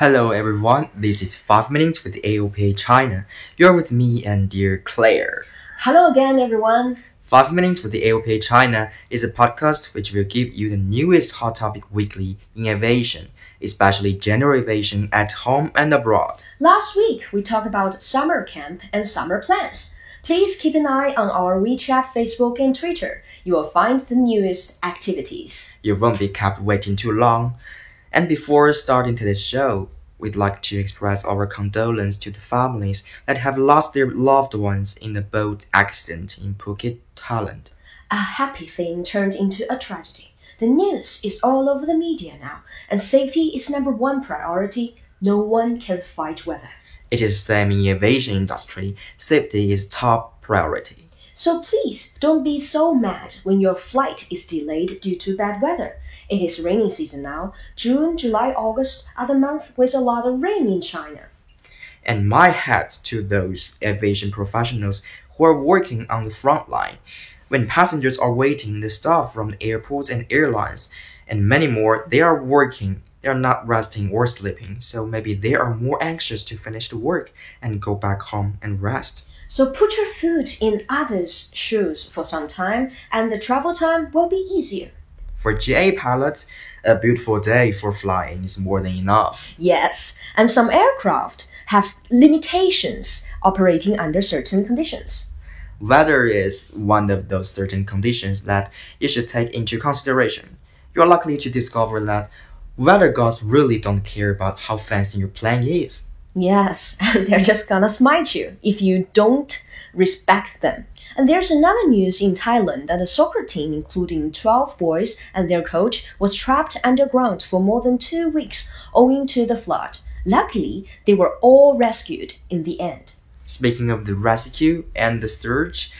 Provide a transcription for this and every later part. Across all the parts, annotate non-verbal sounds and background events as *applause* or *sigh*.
Hello everyone, this is 5 Minutes with AOPA China. You're with me and dear Claire. Hello again, everyone. 5 Minutes with the AOPA China is a podcast which will give you the newest hot topic weekly in aviation, especially general aviation at home and abroad. Last week, we talked about summer camp and summer plans. Please keep an eye on our WeChat, Facebook, and Twitter. You will find the newest activities. You won't be kept waiting too long. And before starting today's show, we'd like to express our condolence to the families that have lost their loved ones in the boat accident in Phuket, Thailand. A happy thing turned into a tragedy. The news is all over the media now, and safety is number one priority. No one can fight weather. It is same in aviation industry. Safety is top priority. So please don't be so mad when your flight is delayed due to bad weather. It is rainy season now. June, July, August are the months with a lot of rain in China. And my hat to those aviation professionals who are working on the front line. When passengers are waiting, the staff from the airports and airlines, and many more, they are working. They are not resting or sleeping, so maybe they are more anxious to finish the work and go back home and rest. So put your foot in others' shoes for some time, and the travel time will be easier. For GA pilots, a beautiful day for flying is more than enough. Yes, and some aircraft have limitations operating under certain conditions. Weather is one of those certain conditions that you should take into consideration. You are likely to discover that weather gods really don't care about how fancy your plane is. Yes, *laughs* they're just gonna smite you if you don't respect them. And there's another news in Thailand that a soccer team, including 12 boys and their coach, was trapped underground for more than two weeks owing to the flood. Luckily, they were all rescued in the end. Speaking of the rescue and the search,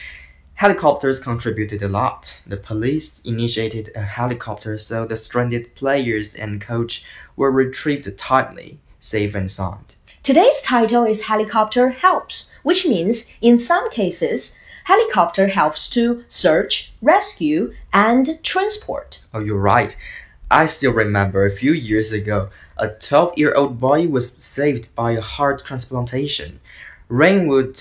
helicopters contributed a lot. The police initiated a helicopter so the stranded players and coach were retrieved timely, safe and sound. Today's title is Helicopter Helps, which means in some cases, helicopter helps to search, rescue, and transport. Oh, you're right. I still remember a few years ago, a 12 year old boy was saved by a heart transplantation. Rainwood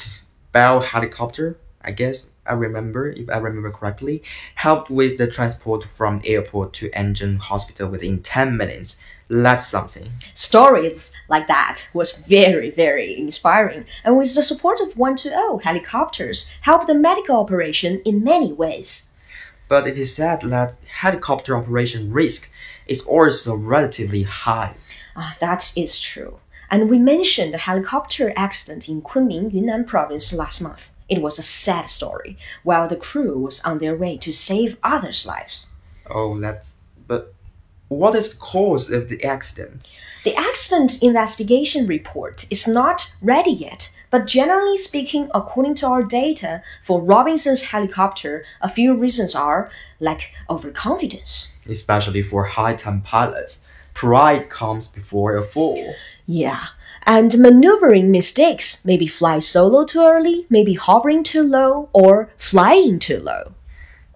Bell helicopter, I guess I remember, if I remember correctly, helped with the transport from airport to Anzhen Hospital within 10 minutes. That's something. Stories like that was very, very inspiring, and with the support of 120 helicopters, helped the medical operation in many ways. But it is said that helicopter operation risk is also relatively high. Ah, that is true. And we mentioned the helicopter accident in Kunming, Yunnan province last month. It was a sad story, while the crew was on their way to save others' lives. Oh, that's. But what is the cause of the accident? The accident investigation report is not ready yet, but generally speaking, according to our data for Robinson's helicopter, a few reasons are like overconfidence. Especially for high time pilots, pride comes before a fall. Yeah. And maneuvering mistakes, maybe fly solo too early, maybe hovering too low, or flying too low.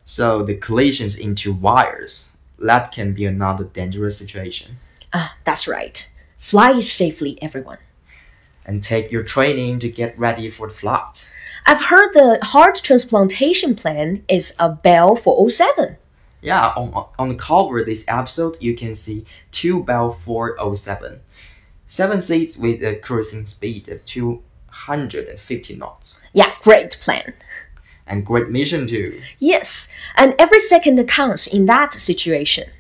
So the collisions into wires, that can be another dangerous situation. Ah, that's right. Fly safely, everyone. And take your training to get ready for the flight. I've heard the heart transplantation plan is a Bell 407. Yeah, on, on the cover of this episode, you can see two Bell 407. Seven seats with a cruising speed of 250 knots. Yeah, great plan. And great mission too. Yes, and every second counts in that situation.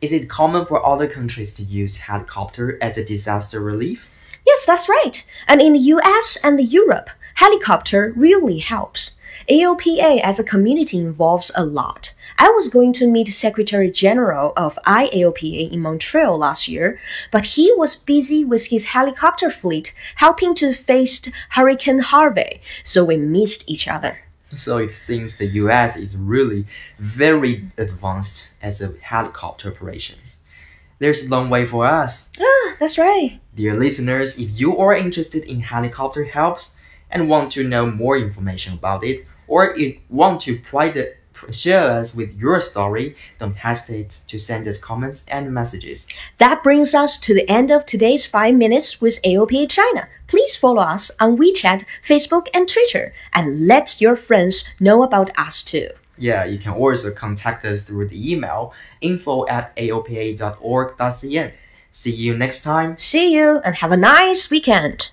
Is it common for other countries to use helicopter as a disaster relief? Yes, that's right. And in the US and Europe, helicopter really helps. AOPA as a community involves a lot. I was going to meet Secretary General of IAOPA in Montreal last year, but he was busy with his helicopter fleet helping to face Hurricane Harvey, so we missed each other. So it seems the US is really very advanced as a helicopter operations. There's a long way for us. Ah, that's right. Dear listeners, if you are interested in helicopter helps and want to know more information about it, or if want to pride share us with your story. Don't hesitate to send us comments and messages. That brings us to the end of today's 5 Minutes with AOPA China. Please follow us on WeChat, Facebook, and Twitter, and let your friends know about us too. Yeah, you can also contact us through the email info at aopa.org.cn. See you next time. See you and have a nice weekend.